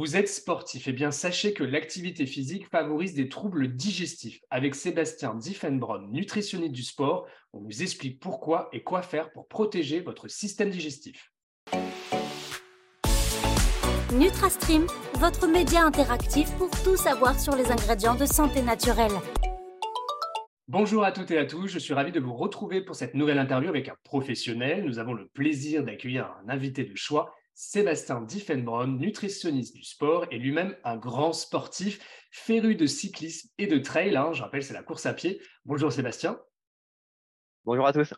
Vous êtes sportif, et eh bien sachez que l'activité physique favorise des troubles digestifs. Avec Sébastien Diffenbron, nutritionniste du sport, on vous explique pourquoi et quoi faire pour protéger votre système digestif. NutraStream, votre média interactif pour tout savoir sur les ingrédients de santé naturelle. Bonjour à toutes et à tous, je suis ravi de vous retrouver pour cette nouvelle interview avec un professionnel. Nous avons le plaisir d'accueillir un invité de choix Sébastien Diffenbron, nutritionniste du sport et lui-même un grand sportif, féru de cyclisme et de trail. Hein. je rappelle, c'est la course à pied. Bonjour Sébastien. Bonjour à tous.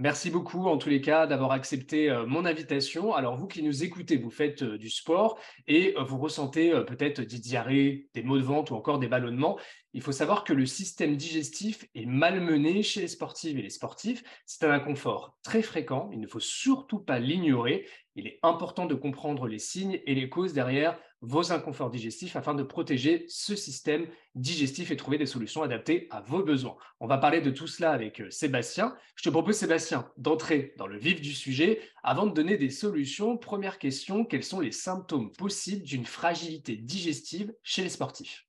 Merci beaucoup en tous les cas d'avoir accepté euh, mon invitation. Alors vous qui nous écoutez, vous faites euh, du sport et euh, vous ressentez peut-être des diarrhées, des maux de ventre ou encore des ballonnements. Il faut savoir que le système digestif est malmené chez les sportives et les sportifs. C'est un inconfort très fréquent. Il ne faut surtout pas l'ignorer. Il est important de comprendre les signes et les causes derrière vos inconforts digestifs afin de protéger ce système digestif et trouver des solutions adaptées à vos besoins. On va parler de tout cela avec euh, Sébastien. Je te propose, Sébastien, d'entrer dans le vif du sujet avant de donner des solutions. Première question, quels sont les symptômes possibles d'une fragilité digestive chez les sportifs?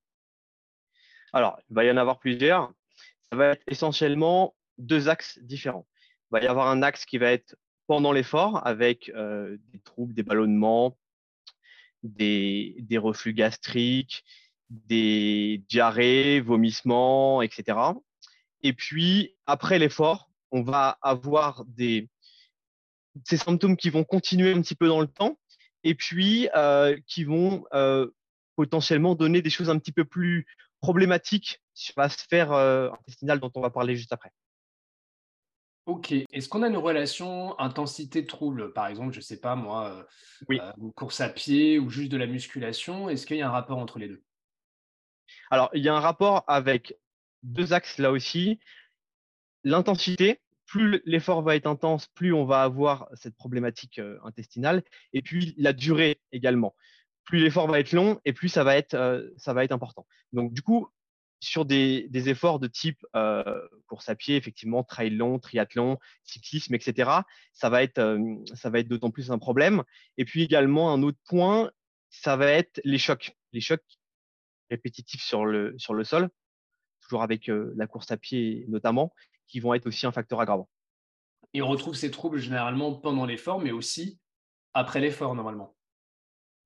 Alors, il va y en avoir plusieurs. Ça va être essentiellement deux axes différents. Il va y avoir un axe qui va être pendant l'effort avec euh, des troubles, des ballonnements, des, reflux gastriques, des diarrhées, vomissements, etc. Et puis, après l'effort, on va avoir ces symptômes qui vont continuer un petit peu dans le temps et puis euh, qui vont euh, potentiellement donner des choses un petit peu plus problématiques sur la sphère intestinale dont on va parler juste après. Ok. Est-ce qu'on a une relation intensité-trouble? Par exemple, je ne sais pas moi, euh, oui. Euh, course à pied ou juste de la musculation. Est-ce qu'il y a un rapport entre les deux? Alors, il y a un rapport avec deux axes là aussi. L'intensité, plus l'effort va être intense, plus on va avoir cette problématique euh, intestinale. Et puis la durée également. Plus l'effort va être long et plus ça va être, ça va être important. Donc, du coup, sur des, efforts de type euh, course à pied, effectivement, trail long, triathlon, cyclisme, etc., ça va être, euh, être d'autant plus un problème. Et puis également, un autre point, ça va être les chocs. Les chocs répétitifs sur le, sur le sol, toujours avec euh, la course à pied notamment, qui vont être aussi un facteur aggravant. Et on retrouve ces troubles généralement pendant l'effort, mais aussi après l'effort normalement.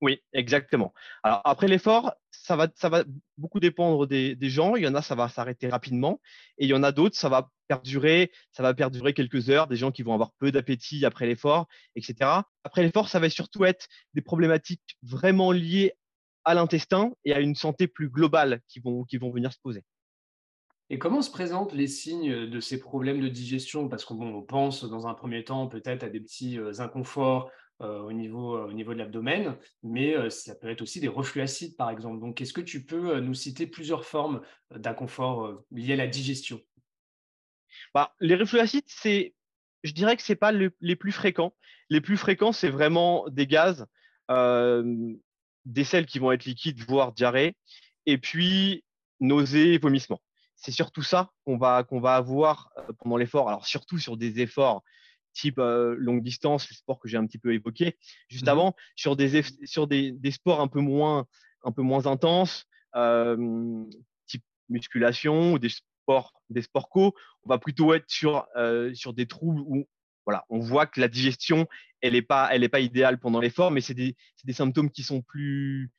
Oui, exactement. Alors après l'effort, ça va, beaucoup dépendre des, gens. Il y en a, ça va s'arrêter rapidement, et il y en a d'autres, ça va perdurer, ça va perdurer quelques heures. Des gens qui vont avoir peu d'appétit après l'effort, etc. Après l'effort, ça va surtout être des problématiques vraiment liées à l'intestin et à une santé plus globale qui vont, venir se poser. Et comment se présentent les signes de ces problèmes de digestion? Parce qu'on pense dans un premier temps peut-être à des petits euh, inconforts au, niveau, euh, au niveau de l'abdomen, mais euh, ça peut être aussi des reflux acides, par exemple. Donc, est-ce que tu peux nous citer plusieurs formes d'inconfort liées à la digestion? Bah, Les reflux acides, c'est, je dirais que ce n'est pas les plus fréquents. Les plus fréquents, c'est vraiment des gaz, des sels qui vont être liquides, voire diarrhée, et puis nausées et vomissements. C'est surtout ça qu'on va, qu'on va avoir pendant l'effort. Alors, surtout sur des efforts type longue distance, le sport que j'ai un petit peu évoqué juste mmh avant, sur des, sur des, des, sports un peu moins, un peu moins intenses, type musculation ou des sports, des sports co, on va plutôt être sur, sur des troubles où voilà, on voit que la digestion, elle n'est pas, elle est pas idéale pendant l'effort, mais c'est des, des symptômes qui sont plus,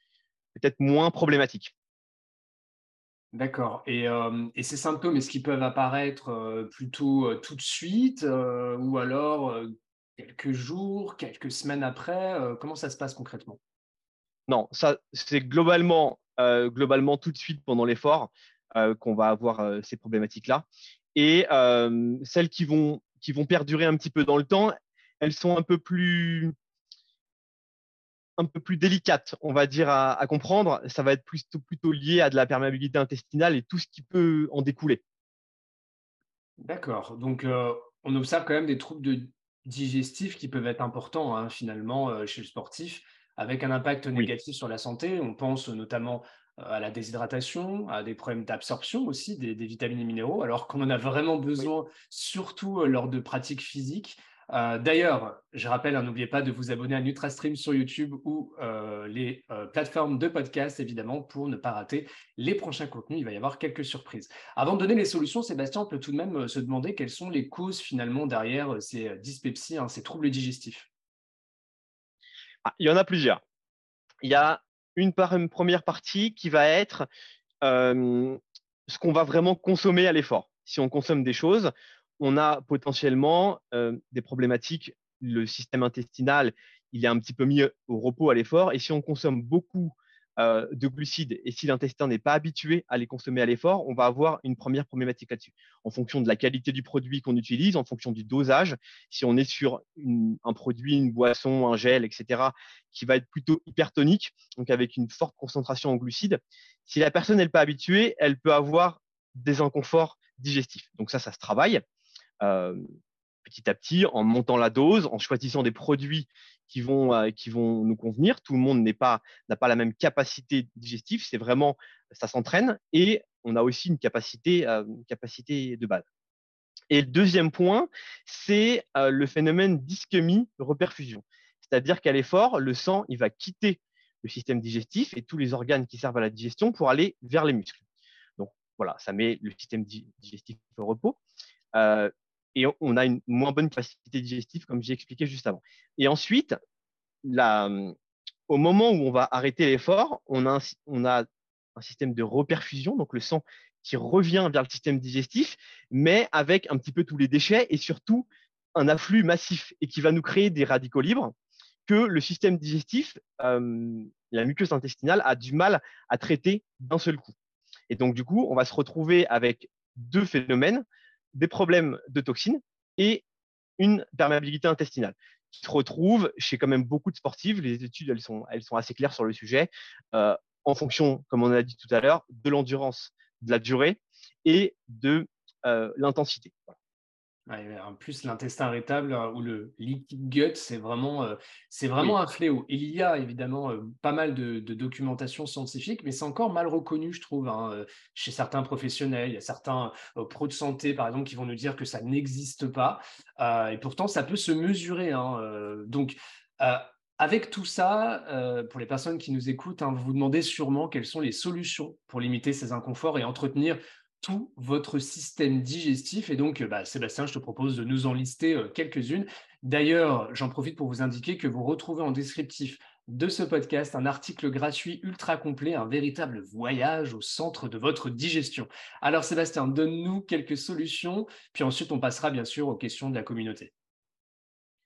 peut-être moins problématiques. D'accord. Et, ces symptômes, est-ce qu'ils peuvent apparaître plutôt tout de suite ou alors quelques jours, quelques semaines après Comment ça se passe concrètement? Non, ça c'est globalement, globalement tout de suite pendant l'effort qu'on va avoir ces problématiques-là. Et celles qui vont, qui vont perdurer un petit peu dans le temps, elles sont un peu plus un peu plus délicate, on va dire, à, comprendre. Ça va être plutôt, plutôt lié à de la perméabilité intestinale et tout ce qui peut en découler. D'accord. Donc, euh, on observe quand même des troubles de digestifs qui peuvent être importants, hein, finalement, euh, chez le sportif, avec un impact négatif sur la santé. On pense notamment euh, à la déshydratation, à des problèmes d'absorption aussi des, vitamines et minéraux, alors qu'on en a vraiment besoin, surtout lors de pratiques physiques. Euh, d'ailleurs, je rappelle, hein, n'oubliez pas de vous abonner à NutraStream sur YouTube ou les plateformes de podcast, évidemment, pour ne pas rater les prochains contenus. Il va y avoir quelques surprises. Avant de donner les solutions, Sébastien, on peut tout de même se demander quelles sont les causes finalement derrière ces dyspepsies, hein, ces troubles digestifs. Ah, il y en a plusieurs. Il y a une, première partie qui va être ce qu'on va vraiment consommer à l'effort. Si on consomme des choses, on a potentiellement des problématiques. Le système intestinal, il est un petit peu mis au repos à l'effort. Et si on consomme beaucoup euh, de glucides et si l'intestin n'est pas habitué à les consommer à l'effort, on va avoir une première problématique là-dessus. En fonction de la qualité du produit qu'on utilise, en fonction du dosage, si on est sur un produit, une boisson, un gel, etc., qui va être plutôt hypertonique, donc avec une forte concentration en glucides, si la personne n'est pas habituée, elle peut avoir des inconforts digestifs. Donc ça, ça se travaille. Euh, petit à petit en montant la dose, en choisissant des produits qui vont, euh, nous convenir. Tout le monde n'a pas la même capacité digestive. C'est vraiment, ça s'entraîne et on a aussi une capacité, euh, de base. Et le deuxième point, c'est le phénomène d'ischémie-reperfusion. C'est-à-dire qu'à l'effort, le sang, va quitter le système digestif et tous les organes qui servent à la digestion pour aller vers les muscles. Donc voilà, ça met le système digestif au repos et on a une moins bonne capacité digestive, comme j'ai expliqué juste avant. Et ensuite, au moment où on va arrêter l'effort, on a, un, système de reperfusion, donc le sang qui revient vers le système digestif, mais avec un petit peu tous les déchets et surtout un afflux massif et qui va nous créer des radicaux libres que le système digestif, euh, la muqueuse intestinale, a du mal à traiter d'un seul coup. Et donc, du coup, on va se retrouver avec deux phénomènes des problèmes de toxines et une perméabilité intestinale qui se retrouve chez quand même beaucoup de sportifs. Les études, elles sont, elles sont assez claires sur le sujet, euh, en fonction, comme on a dit tout à l'heure, de l'endurance, de la durée et de euh, l'intensité en plus, l'intestin irritable euh, ou le leaky gut, c'est vraiment, euh, c'est vraiment un fléau. Il y a évidemment euh, pas mal de, documentation scientifique, mais c'est encore mal reconnu, je trouve, hein, chez certains professionnels. Il y a certains pros de santé, par exemple, qui vont nous dire que ça n'existe pas. et pourtant, ça peut se mesurer. Hein, donc, avec tout ça, pour les personnes qui nous écoutent, hein, vous vous demandez sûrement quelles sont les solutions pour limiter ces inconforts et entretenir tout votre système digestif. Et donc, bah, Sébastien, je te propose de nous en lister euh, quelques-unes. D'ailleurs, j'en profite pour vous indiquer que vous retrouvez en descriptif de ce podcast un article gratuit ultra complet, un véritable voyage au centre de votre digestion. Alors Sébastien, donne-nous quelques solutions, puis ensuite on passera bien sûr aux questions de la communauté.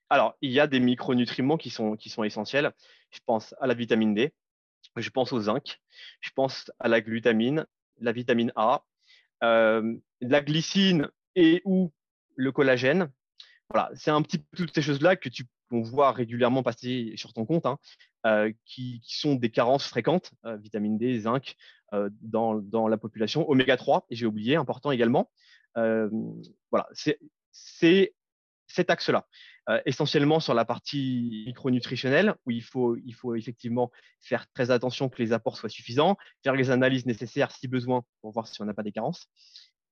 Alors, il y a des micronutriments qui sont, qui sont essentiels. Je pense à la vitamine D, je pense au zinc, je pense à la glutamine, la vitamine A, euh, la glycine et ou le collagène. Voilà, c'est un petit peu toutes ces choses-là que tu qu'on voit régulièrement passer sur ton compte, hein, euh, qui, sont des carences fréquentes, euh, vitamine D, zinc, dans, dans, la population, oméga 3, et j'ai oublié, important également. voilà, c'est cet axe-là. Euh, essentiellement sur la partie micronutritionnelle, où il faut, il faut effectivement faire très attention que les apports soient suffisants, faire les analyses nécessaires si besoin pour voir si on n'a pas des carences,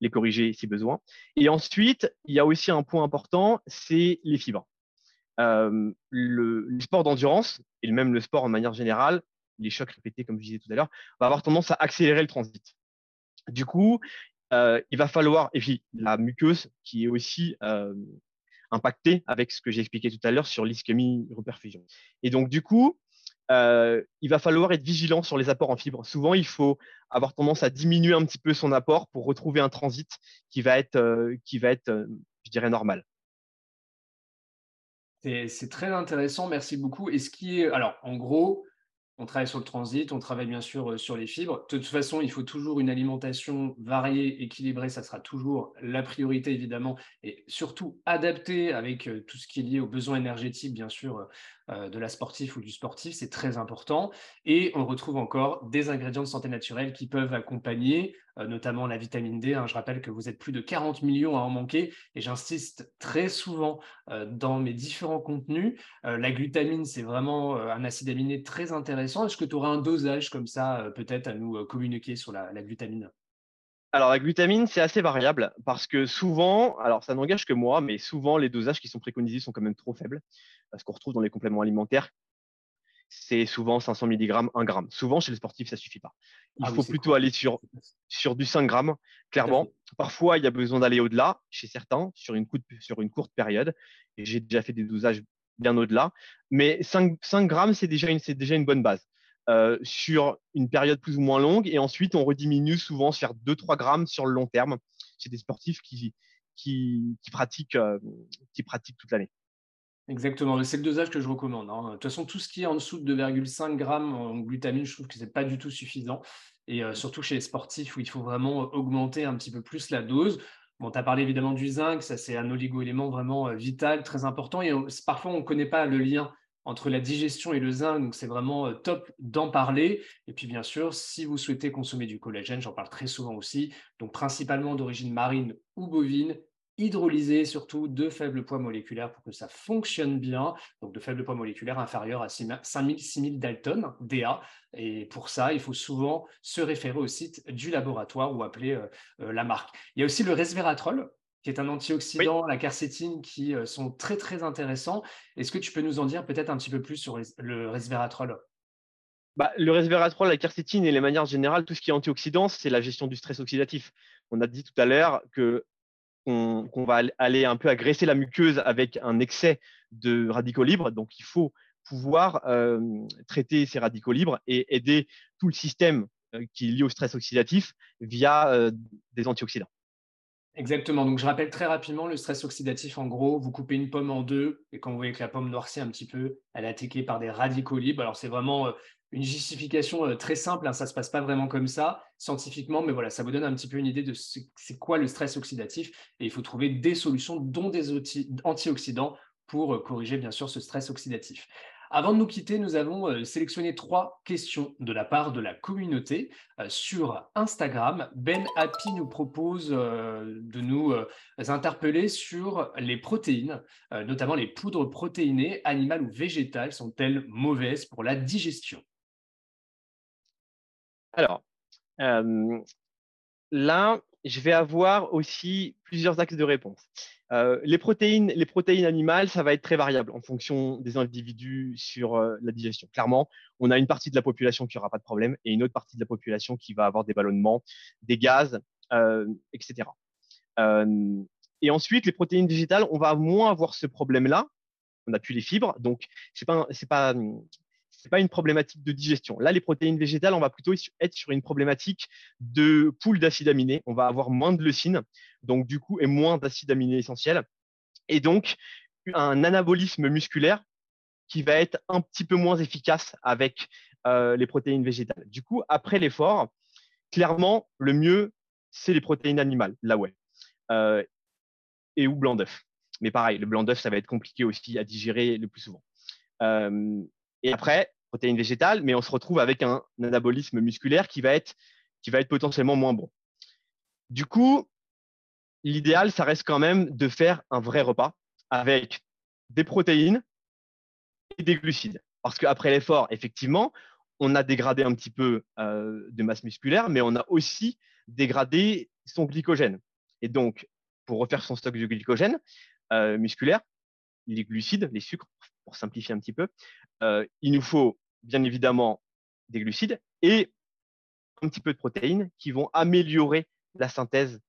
les corriger si besoin. Et ensuite, il y a aussi un point important, c'est les fibres. Euh, le, sport d'endurance, et même le sport en manière générale, les chocs répétés, comme je disais tout à l'heure, va avoir tendance à accélérer le transit. Du coup, euh, il va falloir, et puis la muqueuse qui est aussi impacté avec ce que j'ai expliqué tout à l'heure sur l'ischémie reperfusion. Et donc, du coup, euh, il va falloir être vigilant sur les apports en fibres. Souvent, il faut avoir tendance à diminuer un petit peu son apport pour retrouver un transit qui va être, euh, qui va être euh, je dirais, normal. C'est très intéressant, merci beaucoup. Et ce qui est, alors, en gros, on travaille sur le transit, on travaille bien sûr euh, sur les fibres. De toute façon, il faut toujours une alimentation variée, équilibrée, ça sera toujours la priorité évidemment, et surtout adaptée avec euh, tout ce qui est lié aux besoins énergétiques, bien sûr, euh, de la sportive ou du sportif, c'est très important. Et on retrouve encore des ingrédients de santé naturelle qui peuvent accompagner, notamment la vitamine D. Hein. Je rappelle que vous êtes plus de 40 millions à en manquer et j'insiste très souvent euh, dans mes différents contenus. la glutamine, c'est vraiment un acide aminé très intéressant. Est-ce que tu auras un dosage comme ça, peut-être, à nous communiquer sur la, la glutamine? Alors, la glutamine, c'est assez variable parce que souvent, alors ça n'engage que moi, mais souvent, les dosages qui sont préconisés sont quand même trop faibles. Parce qu'on retrouve dans les compléments alimentaires, c'est souvent 500 mg, 1 g. Souvent, chez les sportifs, ça ne suffit pas. Il ah faut plutôt aller sur, sur du 5 g, clairement. Parfois, il y a besoin d'aller au-delà, chez certains, sur une, sur une courte période. Et j'ai déjà fait des dosages bien au-delà. Mais 5, 5 grammes, c'est déjà, déjà une bonne base. Euh, sur une période plus ou moins longue. Et ensuite, on rediminue souvent sur 2-3 grammes sur le long terme. C'est des sportifs qui, qui, pratiquent, euh, qui pratiquent toute l'année. Exactement, c'est le dosage que je recommande. Hein. De toute façon, tout ce qui est en dessous de 2,5 grammes en glutamine, je trouve que ce n'est pas du tout suffisant. Et euh, surtout chez les sportifs où il faut vraiment augmenter un petit peu plus la dose. Bon, tu as parlé évidemment du zinc, ça c'est un oligo-élément vraiment vital, très important. Et parfois, on ne connaît pas le lien entre la digestion et le zinc. Donc, c'est vraiment euh, top d'en parler. Et puis, bien sûr, si vous souhaitez consommer du collagène, j'en parle très souvent aussi, donc principalement d'origine marine ou bovine, hydrolysé surtout de faible poids moléculaire pour que ça fonctionne bien. Donc de faible poids moléculaire inférieur à 5000, 6000 Dalton, DA. Et pour ça, il faut souvent se référer au site du laboratoire ou appeler euh, euh, la marque. Il y a aussi le resveratrol qui est un antioxydant, la quercétine, qui euh, sont très très intéressants. Est-ce que tu peux nous en dire peut-être un petit peu plus sur le resveratrol? Bah, le resveratrol, la quercétine et les manières générales, tout ce qui est antioxydant, c'est la gestion du stress oxydatif. On a dit tout à l'heure que qu'on va aller un peu agresser la muqueuse avec un excès de radicaux libres. Donc, il faut pouvoir euh, traiter ces radicaux libres et aider tout le système euh, qui est lié au stress oxydatif via des antioxydants. Exactement. Donc, je rappelle très rapidement le stress oxydatif. En gros, vous coupez une pomme en deux et quand vous voyez que la pomme noircit un petit peu, elle est attaquée par des radicaux libres. Alors, c'est vraiment euh, une justification euh, très simple. Hein. Ça ne se passe pas vraiment comme ça scientifiquement, mais voilà, ça vous donne un petit peu une idée de c'est quoi le stress oxydatif. Et il faut trouver des solutions, dont des antioxydants, pour euh, corriger bien sûr ce stress oxydatif. Avant de nous quitter, nous avons euh, sélectionné trois questions de la part de la communauté sur Instagram. Ben Happy nous propose de nous interpeller sur les protéines, notamment les poudres protéinées, animales ou végétales, sont-elles mauvaises pour la digestion? Alors, là, je vais avoir aussi plusieurs axes de réponse. Euh, les, protéines, les protéines animales, ça va être très variable en fonction des individus sur euh, la digestion. Clairement, on a une partie de la population qui n'aura pas de problème et une autre partie de la population qui va avoir des ballonnements, des gaz, euh, etc. et ensuite, les protéines végétales, on va moins avoir ce problème-là. On n'a plus les fibres, donc c'est pas, c'est pas, n'est pas une problématique de digestion. Là, les protéines végétales, on va plutôt être sur une problématique de poule d'acides aminés. On va avoir moins de leucine, donc du coup, et moins d'acides aminés essentiels. Et donc, un anabolisme musculaire qui va être un petit peu moins efficace avec euh, les protéines végétales. Du coup, après l'effort, clairement, le mieux, c'est les protéines animales, là ouais. Euh, et ou blanc d'œuf. Mais pareil, le blanc d'œuf, ça va être compliqué aussi à digérer le plus souvent. Euh, et après, protéines végétales, mais on se retrouve avec un, anabolisme musculaire qui va, être, potentiellement moins bon. Du coup, l'idéal, ça reste quand même de faire un vrai repas avec des protéines et des glucides. Parce qu'après l'effort, effectivement, on a dégradé un petit peu euh, de masse musculaire, mais on a aussi dégradé son glycogène. Et donc, pour refaire son stock de glycogène euh, musculaire, les glucides, les sucres, pour simplifier un petit peu, euh, il nous faut bien évidemment des glucides et un petit peu de protéines qui vont améliorer la synthèse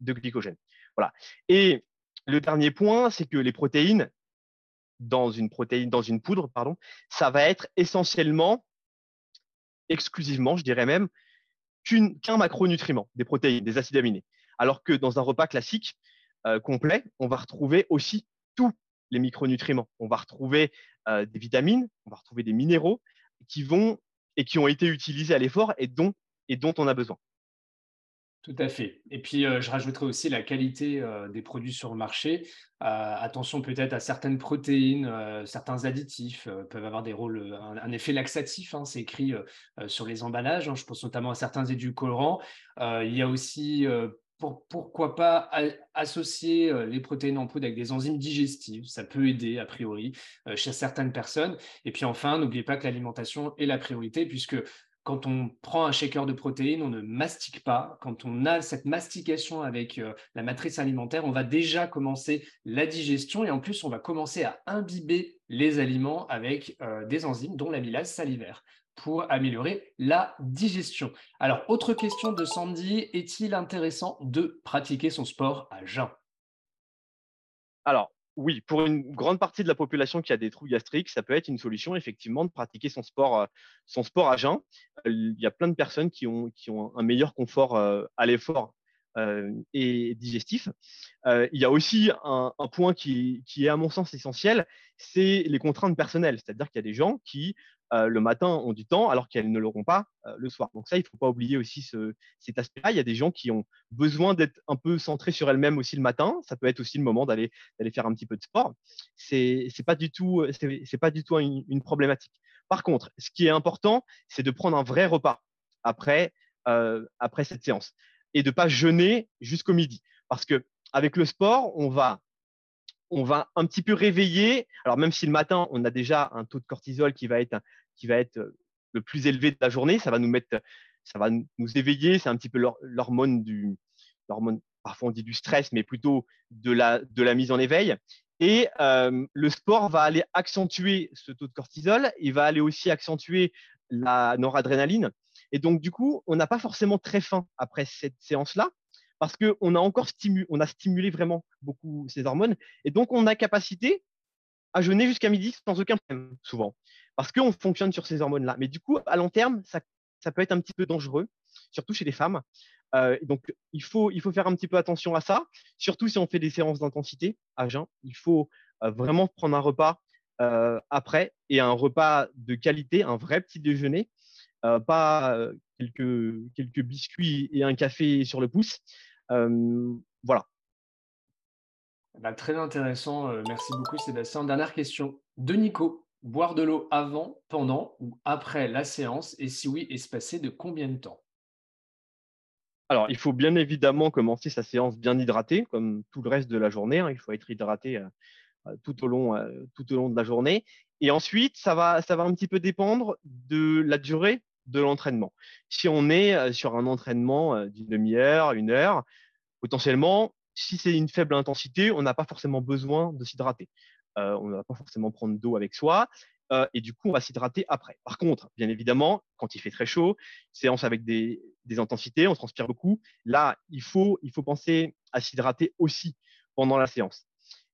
de glycogène. Voilà. Et le dernier point, c'est que les protéines, dans une poudre, pardon, ça va être essentiellement, exclusivement, je dirais même, qu'un macronutriment, des protéines, des acides aminés. Alors que dans un repas classique euh, complet, on va retrouver aussi tous les micronutriments. On va retrouver euh, des vitamines, on va retrouver des minéraux qui vont et qui ont été utilisés à l'effort et dont, et dont on a besoin. Tout à fait. Et puis, euh, je rajouterai aussi la qualité euh, des produits sur le marché. attention peut-être à certaines protéines, certains additifs peuvent avoir des rôles, un, effet laxatif, hein, c'est écrit sur les emballages. Hein. je pense notamment à certains édulcorants. il y a aussi pourquoi pas associer euh, les protéines en poudre avec des enzymes digestives Ça peut aider, a priori, euh, chez certaines personnes. Et puis enfin, n'oubliez pas que l'alimentation est la priorité, puisque quand on prend un shaker de protéines, on ne mastique pas. Quand on a cette mastication avec euh, la matrice alimentaire, on va déjà commencer la digestion et en plus, on va commencer à imbiber les aliments avec des enzymes, dont l'amylase salivaire pour améliorer la digestion. Alors, autre question de Sandy, est-il intéressant de pratiquer son sport à jeun? Alors, oui, pour une grande partie de la population qui a des troubles gastriques, ça peut être une solution effectivement de pratiquer son sport, euh, son sport à jeun. Il y a plein de personnes qui ont, qui ont un meilleur confort euh, à l'effort euh, et digestif. il y a aussi un, point qui, qui, est à mon sens essentiel, c'est les contraintes personnelles. C'est-à-dire qu'il y a des gens qui euh, le matin ont du temps alors qu'elles ne l'auront pas euh, le soir. Donc ça, il ne faut pas oublier aussi ce, cet aspect-là. Il y a des gens qui ont besoin d'être un peu centrés sur elles-mêmes aussi le matin. Ça peut être aussi le moment d'aller faire un petit peu de sport. C'est pas du tout c'est pas du tout une, problématique. Par contre, ce qui est important, c'est de prendre un vrai repas après euh, après cette séance et de pas jeûner jusqu'au midi parce que avec le sport, on va on va un petit peu réveiller. Alors même si le matin, on a déjà un taux de cortisol qui va être, qui va être euh, le plus élevé de la journée, ça va nous mettre, ça va nous éveiller. C'est un petit peu l'hormone du, parfois on dit du stress, mais plutôt de la, de la mise en éveil. Et euh, le sport va aller accentuer ce taux de cortisol. Il va aller aussi accentuer la noradrénaline. Et donc, du coup, on n'a pas forcément très faim après cette séance-là parce qu'on a encore stimulé, vraiment beaucoup ces hormones. Et donc, on a capacité à jeûner jusqu'à midi sans aucun problème, souvent, parce qu'on fonctionne sur ces hormones-là. Mais du coup, à long terme, ça, peut être un petit peu dangereux, surtout chez les femmes. Euh, donc, il faut, il faut faire un petit peu attention à ça, surtout si on fait des séances d'intensité à jeun. Il faut euh, vraiment prendre un repas euh, après et un repas de qualité, un vrai petit déjeuner, pas quelques, quelques biscuits et un café sur le pouce. Voilà. Bah, très intéressant. merci beaucoup, Sébastien. Dernière question de Nico. Boire de l'eau avant, pendant ou après la séance? Et si oui, espacé de combien de temps? Alors, il faut bien évidemment commencer sa séance bien hydraté, comme tout le reste de la journée. Hein. Il faut être hydraté tout, au long, tout au long de la journée. Et ensuite, ça va, ça va un petit peu dépendre de la durée de l'entraînement. Si on est euh, sur un entraînement euh, d'une demi-heure, une heure, potentiellement, si c'est une faible intensité, on n'a pas forcément besoin de s'hydrater. Euh, on ne va pas forcément prendre d'eau avec soi. et du coup, on va s'hydrater après. Par contre, bien évidemment, quand il fait très chaud, séance avec des, intensités, on transpire beaucoup. Là, il faut, il faut penser à s'hydrater aussi pendant la séance.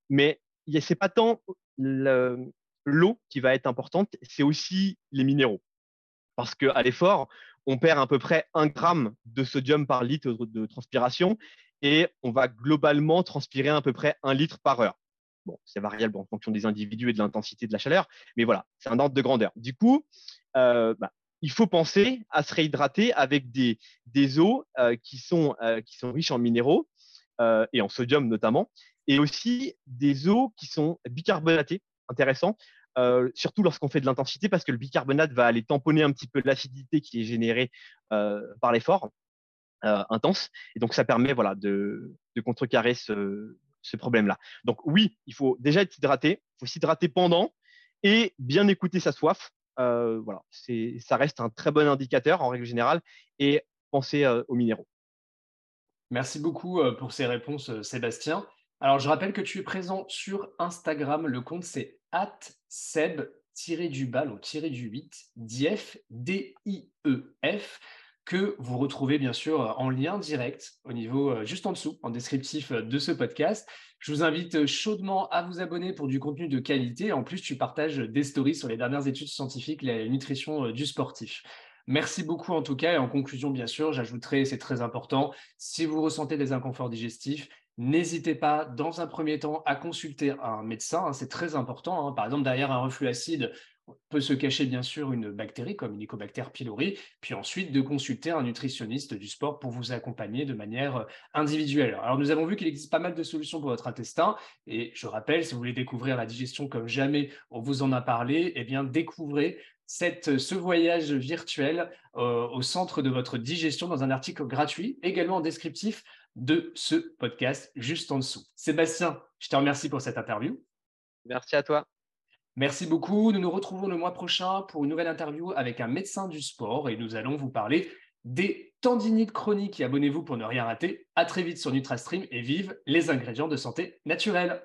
Mais ce n'est pas tant l'eau qui va être importante, c'est aussi les minéraux parce qu'à l'effort, on perd à peu près un gramme de sodium par litre de transpiration et on va globalement transpirer à peu près un litre par heure. Bon, c'est variable en fonction des individus et de l'intensité de la chaleur, mais voilà, c'est un ordre de grandeur. Du coup, euh, bah, il faut penser à se réhydrater avec des, eaux euh, euh, qui sont riches en minéraux et en sodium notamment, et aussi des eaux qui sont bicarbonatées, intéressant, euh, surtout lorsqu'on fait de l'intensité, parce que le bicarbonate va aller tamponner un petit peu l'acidité qui est générée euh, par l'effort euh, intense. Et donc, ça permet voilà, de, contrecarrer ce, problème-là. Donc, oui, il faut déjà être hydraté, il faut s'hydrater pendant et bien écouter sa soif. voilà, ça reste un très bon indicateur en règle générale et penser aux minéraux. Merci beaucoup pour ces réponses, Sébastien. Alors, je rappelle que tu es présent sur Instagram. Le compte, c'est seb-du-bas, ou du 8, dief, D-I-E-F, que vous retrouvez bien sûr en lien direct au niveau euh, juste en dessous, en descriptif euh, de ce podcast. Je vous invite chaudement à vous abonner pour du contenu de qualité. En plus, tu partages des stories sur les dernières études scientifiques, la nutrition euh, du sportif. Merci beaucoup en tout cas. Et en conclusion, bien sûr, j'ajouterai, c'est très important, si vous ressentez des inconforts digestifs, N'hésitez pas, dans un premier temps, à consulter un médecin. Hein, c'est très important. Hein. Par exemple, derrière un reflux acide, peut se cacher bien sûr une bactérie comme Helicobacter pylori, puis ensuite de consulter un nutritionniste du sport pour vous accompagner de manière euh, individuelle. Alors nous avons vu qu'il existe pas mal de solutions pour votre intestin et je rappelle, si vous voulez découvrir la digestion comme jamais on vous en a parlé, eh bien découvrez cette, ce voyage virtuel euh, au centre de votre digestion dans un article gratuit, également en descriptif de ce podcast juste en dessous. Sébastien, je te remercie pour cette interview. Merci à toi. Merci beaucoup. Nous nous retrouvons le mois prochain pour une nouvelle interview avec un médecin du sport et nous allons vous parler des tendinites chroniques. abonnez-vous pour ne rien rater. À très vite sur NutraStream et vive les ingrédients de santé naturelle.